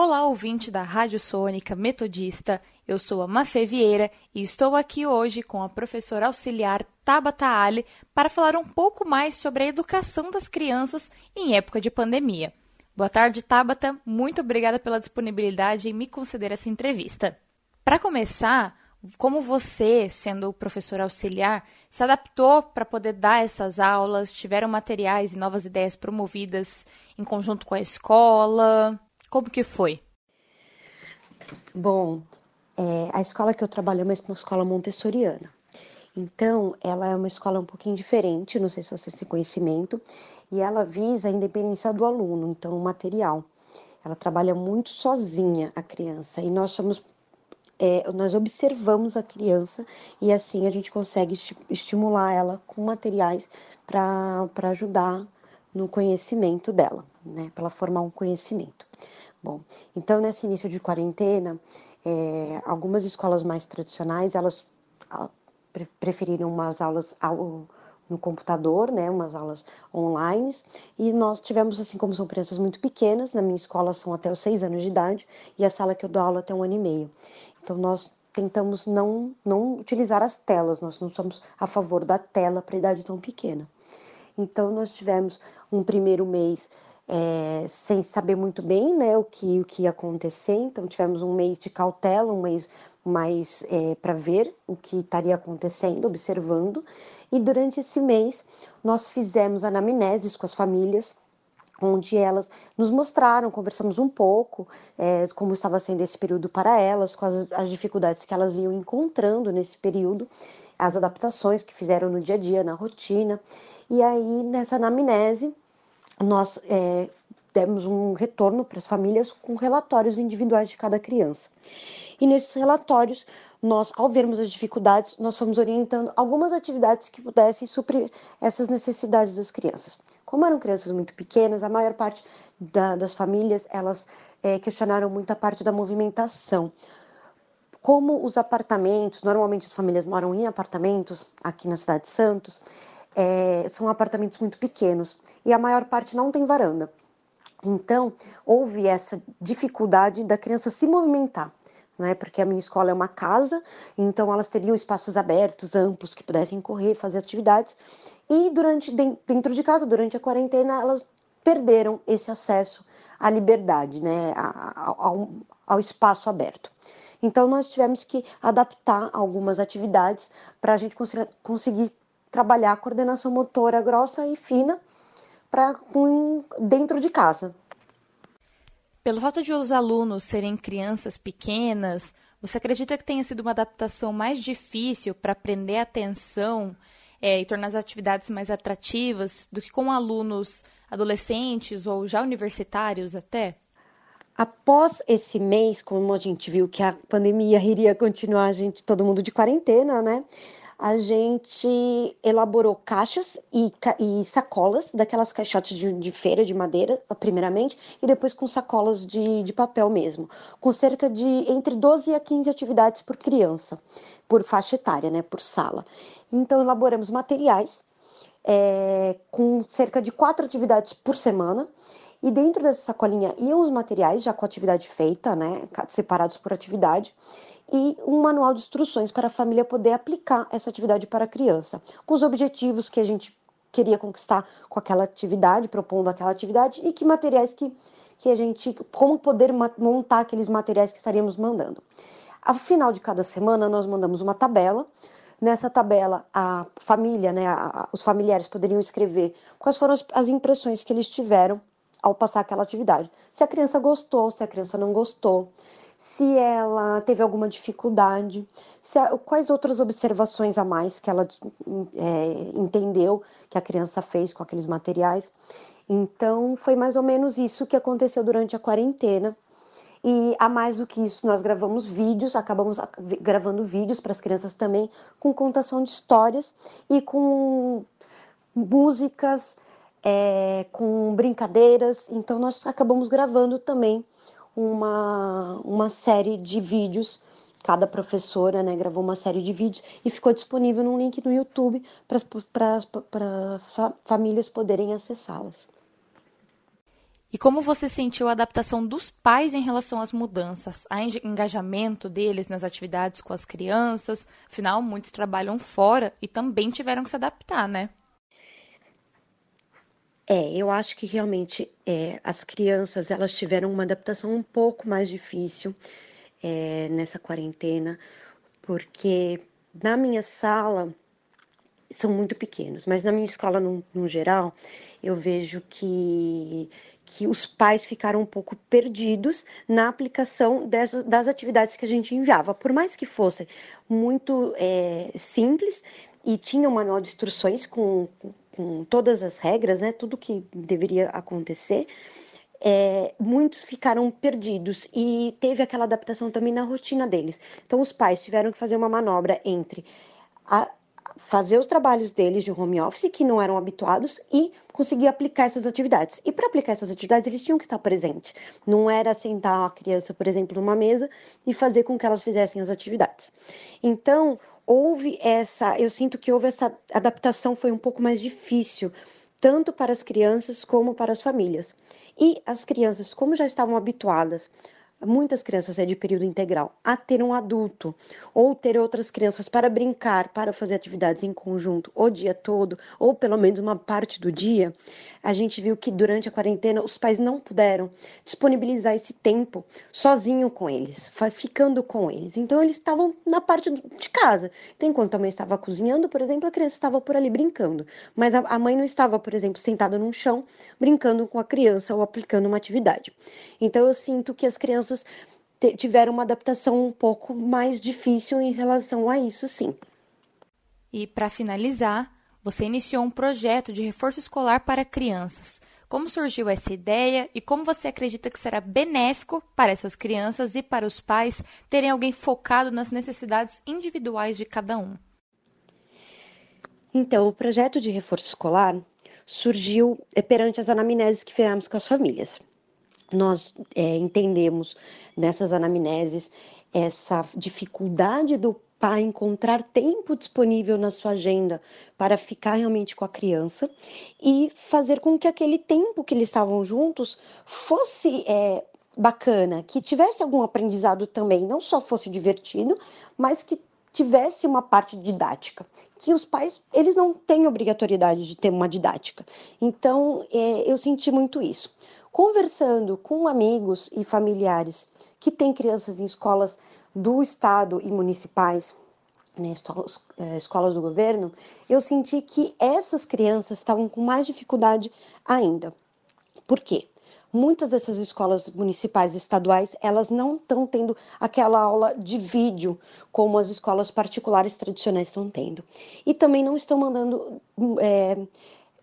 Olá, ouvinte da Rádio Sônica Metodista. Eu sou a Mafê Vieira e estou aqui hoje com a professora auxiliar Tabata Ali para falar um pouco mais sobre a educação das crianças em época de pandemia. Boa tarde, Tabata. Muito obrigada pela disponibilidade em me conceder essa entrevista. Para começar, como você, sendo professora auxiliar, se adaptou para poder dar essas aulas? Tiveram materiais e novas ideias promovidas em conjunto com a escola? Como que foi? Bom, é, a escola que eu trabalho é uma escola montessoriana. Então, ela é uma escola um pouquinho diferente, não sei se você tem conhecimento, e ela visa a independência do aluno, então, o material. Ela trabalha muito sozinha a criança, e nós somos é, nós observamos a criança e assim a gente consegue estimular ela com materiais para ajudar no conhecimento dela, né? Para ela formar um conhecimento. Bom, então nesse início de quarentena, é, algumas escolas mais tradicionais elas preferiram umas aulas ao, no computador, né, umas aulas online, e nós tivemos, assim como são crianças muito pequenas, na minha escola são até os seis anos de idade, e a sala que eu dou aula até um ano e meio. Então nós tentamos não, não utilizar as telas, nós não somos a favor da tela para idade tão pequena. Então nós tivemos um primeiro mês é, sem saber muito bem né, o, que, o que ia acontecer. Então, tivemos um mês de cautela, um mês mais é, para ver o que estaria acontecendo, observando. E durante esse mês, nós fizemos anamneses com as famílias, onde elas nos mostraram, conversamos um pouco é, como estava sendo esse período para elas, com as, as dificuldades que elas iam encontrando nesse período, as adaptações que fizeram no dia a dia, na rotina. E aí, nessa anamnese, nós é, demos um retorno para as famílias com relatórios individuais de cada criança. E nesses relatórios, nós, ao vermos as dificuldades, nós fomos orientando algumas atividades que pudessem suprir essas necessidades das crianças. Como eram crianças muito pequenas, a maior parte da, das famílias elas é, questionaram muito a parte da movimentação. Como os apartamentos, normalmente as famílias moram em apartamentos aqui na cidade de Santos, é, são apartamentos muito pequenos e a maior parte não tem varanda. Então, houve essa dificuldade da criança se movimentar, né? Porque a minha escola é uma casa, então elas teriam espaços abertos, amplos, que pudessem correr, fazer atividades. E durante dentro de casa, durante a quarentena, elas perderam esse acesso à liberdade, né? ao, ao espaço aberto. Então, nós tivemos que adaptar algumas atividades para a gente conseguir trabalhar a coordenação motora grossa e fina para dentro de casa. Pelo fato de os alunos serem crianças pequenas, você acredita que tenha sido uma adaptação mais difícil para prender a atenção é, e tornar as atividades mais atrativas do que com alunos adolescentes ou já universitários até? Após esse mês, como a gente viu que a pandemia iria continuar, a gente todo mundo de quarentena, né? a gente elaborou caixas e, e sacolas, daquelas caixotes de, de, feira de madeira, primeiramente, e depois com sacolas de, de papel mesmo, com cerca de entre 12 a 15 atividades por criança, por faixa etária, né, por sala. Então, elaboramos materiais é, com cerca de quatro atividades por semana, e dentro dessa sacolinha iam os materiais, já com a atividade feita, né, separados por atividade, e um manual de instruções para a família poder aplicar essa atividade para a criança, com os objetivos que a gente queria conquistar com aquela atividade, propondo aquela atividade e que materiais que, que a gente, como poder montar aqueles materiais que estaríamos mandando. Ao final de cada semana, nós mandamos uma tabela. Nessa tabela, a família, né, a, os familiares poderiam escrever quais foram as, as impressões que eles tiveram ao passar aquela atividade. Se a criança gostou, se a criança não gostou, se ela teve alguma dificuldade, a, quais outras observações a mais que ela é, entendeu que a criança fez com aqueles materiais. Então, foi mais ou menos isso que aconteceu durante a quarentena. E a mais do que isso, nós gravamos vídeos, acabamos gravando vídeos para as crianças também, com contação de histórias e com músicas, é, com brincadeiras. Então, nós acabamos gravando também uma, uma série de vídeos. Cada professora né, gravou uma série de vídeos e ficou disponível num link no YouTube para fa famílias poderem acessá-las. E como você sentiu a adaptação dos pais em relação às mudanças? Há engajamento deles nas atividades com as crianças? Afinal, muitos trabalham fora e também tiveram que se adaptar, né? É, eu acho que realmente é, as crianças elas tiveram uma adaptação um pouco mais difícil é, nessa quarentena, porque na minha sala são muito pequenos, mas na minha escola no, no geral eu vejo que que os pais ficaram um pouco perdidos na aplicação dessas, das atividades que a gente enviava. Por mais que fosse muito é, simples e tinha um manual de instruções com, com todas as regras, né, tudo que deveria acontecer, é, muitos ficaram perdidos e teve aquela adaptação também na rotina deles. Então, os pais tiveram que fazer uma manobra entre a, fazer os trabalhos deles de home office, que não eram habituados, e conseguir aplicar essas atividades. E para aplicar essas atividades, eles tinham que estar presentes. Não era sentar a criança, por exemplo, numa mesa e fazer com que elas fizessem as atividades. Então, houve essa, eu sinto que houve essa adaptação foi um pouco mais difícil, tanto para as crianças como para as famílias. E as crianças, como já estavam habituadas muitas crianças é de período integral, a ter um adulto ou ter outras crianças para brincar, para fazer atividades em conjunto o dia todo, ou pelo menos uma parte do dia, a gente viu que durante a quarentena os pais não puderam disponibilizar esse tempo sozinho com eles, ficando com eles. Então eles estavam na parte de casa. Então, enquanto a mãe estava cozinhando, por exemplo, a criança estava por ali brincando, mas a mãe não estava, por exemplo, sentada num chão brincando com a criança ou aplicando uma atividade. Então eu sinto que as crianças tiveram uma adaptação um pouco mais difícil em relação a isso, sim. E para finalizar, você iniciou um projeto de reforço escolar para crianças. Como surgiu essa ideia e como você acredita que será benéfico para essas crianças e para os pais terem alguém focado nas necessidades individuais de cada um? Então, o projeto de reforço escolar surgiu eh, perante as anamneses que fizemos com as famílias. Nós é, entendemos nessas anamneses essa dificuldade do pai encontrar tempo disponível na sua agenda para ficar realmente com a criança e fazer com que aquele tempo que eles estavam juntos fosse é, bacana, que tivesse algum aprendizado também, não só fosse divertido, mas que tivesse uma parte didática, que os pais eles não têm obrigatoriedade de ter uma didática. Então é, eu senti muito isso. Conversando com amigos e familiares que têm crianças em escolas do Estado e municipais, né, escolas, é, escolas do governo, eu senti que essas crianças estavam com mais dificuldade ainda. Por quê? Muitas dessas escolas municipais e estaduais, elas não estão tendo aquela aula de vídeo como as escolas particulares tradicionais estão tendo. E também não estão mandando é,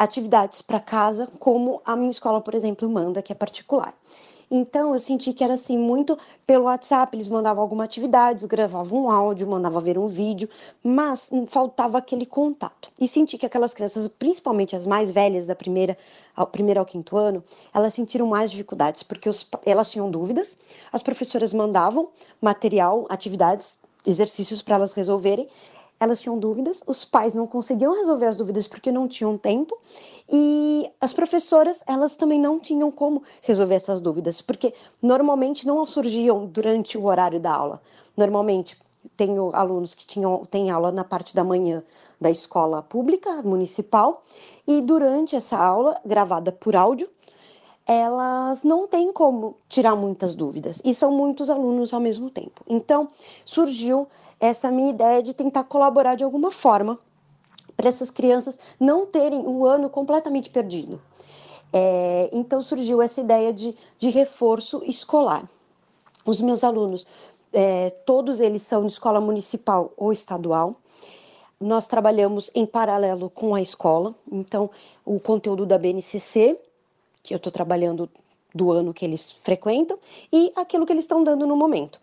atividades para casa como a minha escola, por exemplo, manda, que é particular. Então eu senti que era assim muito pelo WhatsApp, eles mandavam alguma atividade, gravavam um áudio, mandavam ver um vídeo, mas faltava aquele contato. E senti que aquelas crianças, principalmente as mais velhas da primeira ao primeiro ao quinto ano, elas sentiram mais dificuldades porque os, elas tinham dúvidas, as professoras mandavam material, atividades, exercícios para elas resolverem elas tinham dúvidas, os pais não conseguiam resolver as dúvidas porque não tinham tempo, e as professoras, elas também não tinham como resolver essas dúvidas, porque normalmente não surgiam durante o horário da aula. Normalmente, tenho alunos que tinham têm aula na parte da manhã da escola pública municipal e durante essa aula gravada por áudio elas não têm como tirar muitas dúvidas e são muitos alunos ao mesmo tempo. Então surgiu essa minha ideia de tentar colaborar de alguma forma para essas crianças não terem um ano completamente perdido. É, então surgiu essa ideia de, de reforço escolar. Os meus alunos, é, todos eles são de escola municipal ou estadual. Nós trabalhamos em paralelo com a escola, então o conteúdo da BNCC, que eu estou trabalhando do ano que eles frequentam, e aquilo que eles estão dando no momento.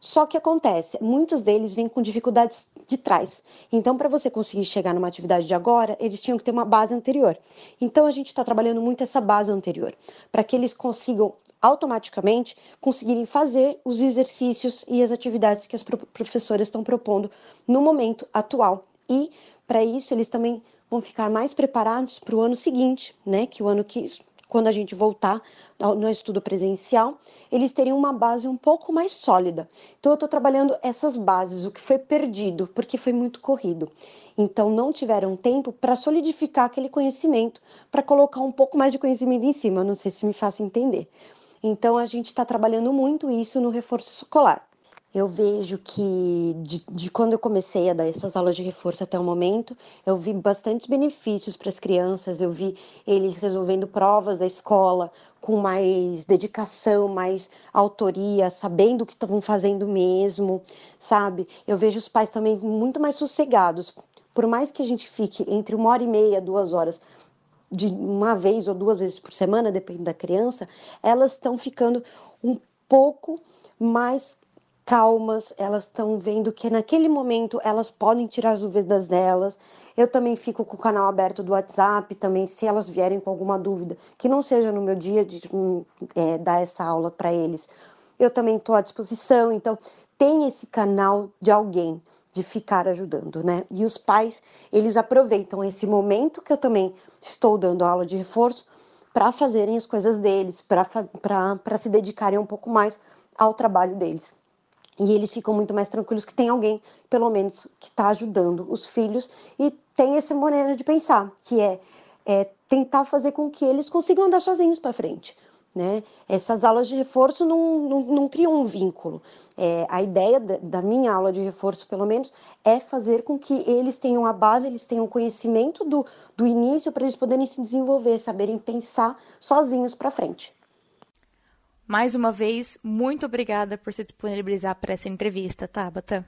Só que acontece, muitos deles vêm com dificuldades de trás. Então, para você conseguir chegar numa atividade de agora, eles tinham que ter uma base anterior. Então, a gente está trabalhando muito essa base anterior, para que eles consigam automaticamente conseguirem fazer os exercícios e as atividades que as professoras estão propondo no momento atual. E, para isso, eles também vão ficar mais preparados para o ano seguinte, né? Que o ano que quando a gente voltar no estudo presencial, eles teriam uma base um pouco mais sólida. Então, eu estou trabalhando essas bases, o que foi perdido, porque foi muito corrido. Então, não tiveram tempo para solidificar aquele conhecimento, para colocar um pouco mais de conhecimento em cima. Não sei se me faço entender. Então, a gente está trabalhando muito isso no reforço escolar eu vejo que de, de, quando eu comecei a dar essas aulas de reforço até o momento, eu vi bastantes benefícios para as crianças, eu vi eles resolvendo provas da escola com mais dedicação, mais autoria, sabendo o que estavam fazendo mesmo, sabe? Eu vejo os pais também muito mais sossegados. Por mais que a gente fique entre uma hora e meia, duas horas de uma vez ou duas vezes por semana, depende da criança, elas estão ficando um pouco mais calmas, elas estão vendo que naquele momento elas podem tirar as dúvidas delas. Eu também fico com o canal aberto do WhatsApp, também se elas vierem com alguma dúvida, que não seja no meu dia de é, dar essa aula para eles. Eu também estou à disposição, então tem esse canal de alguém de ficar ajudando, né? E os pais, eles aproveitam esse momento que eu também estou dando aula de reforço para fazerem as coisas deles, para se dedicarem um pouco mais ao trabalho deles. E eles ficam muito mais tranquilos que tem alguém, pelo menos, que está ajudando os filhos e tem essa maneira de pensar, que é, é tentar fazer com que eles consigam andar sozinhos para frente. Né? Essas aulas de reforço não, não, não criam um vínculo. É, a ideia da, da, minha aula de reforço, pelo menos, é fazer com que eles tenham a base, eles tenham conhecimento do, do início para eles poderem se desenvolver, saberem pensar sozinhos para frente. Mais uma vez, muito obrigada por se disponibilizar para essa entrevista, Tabata.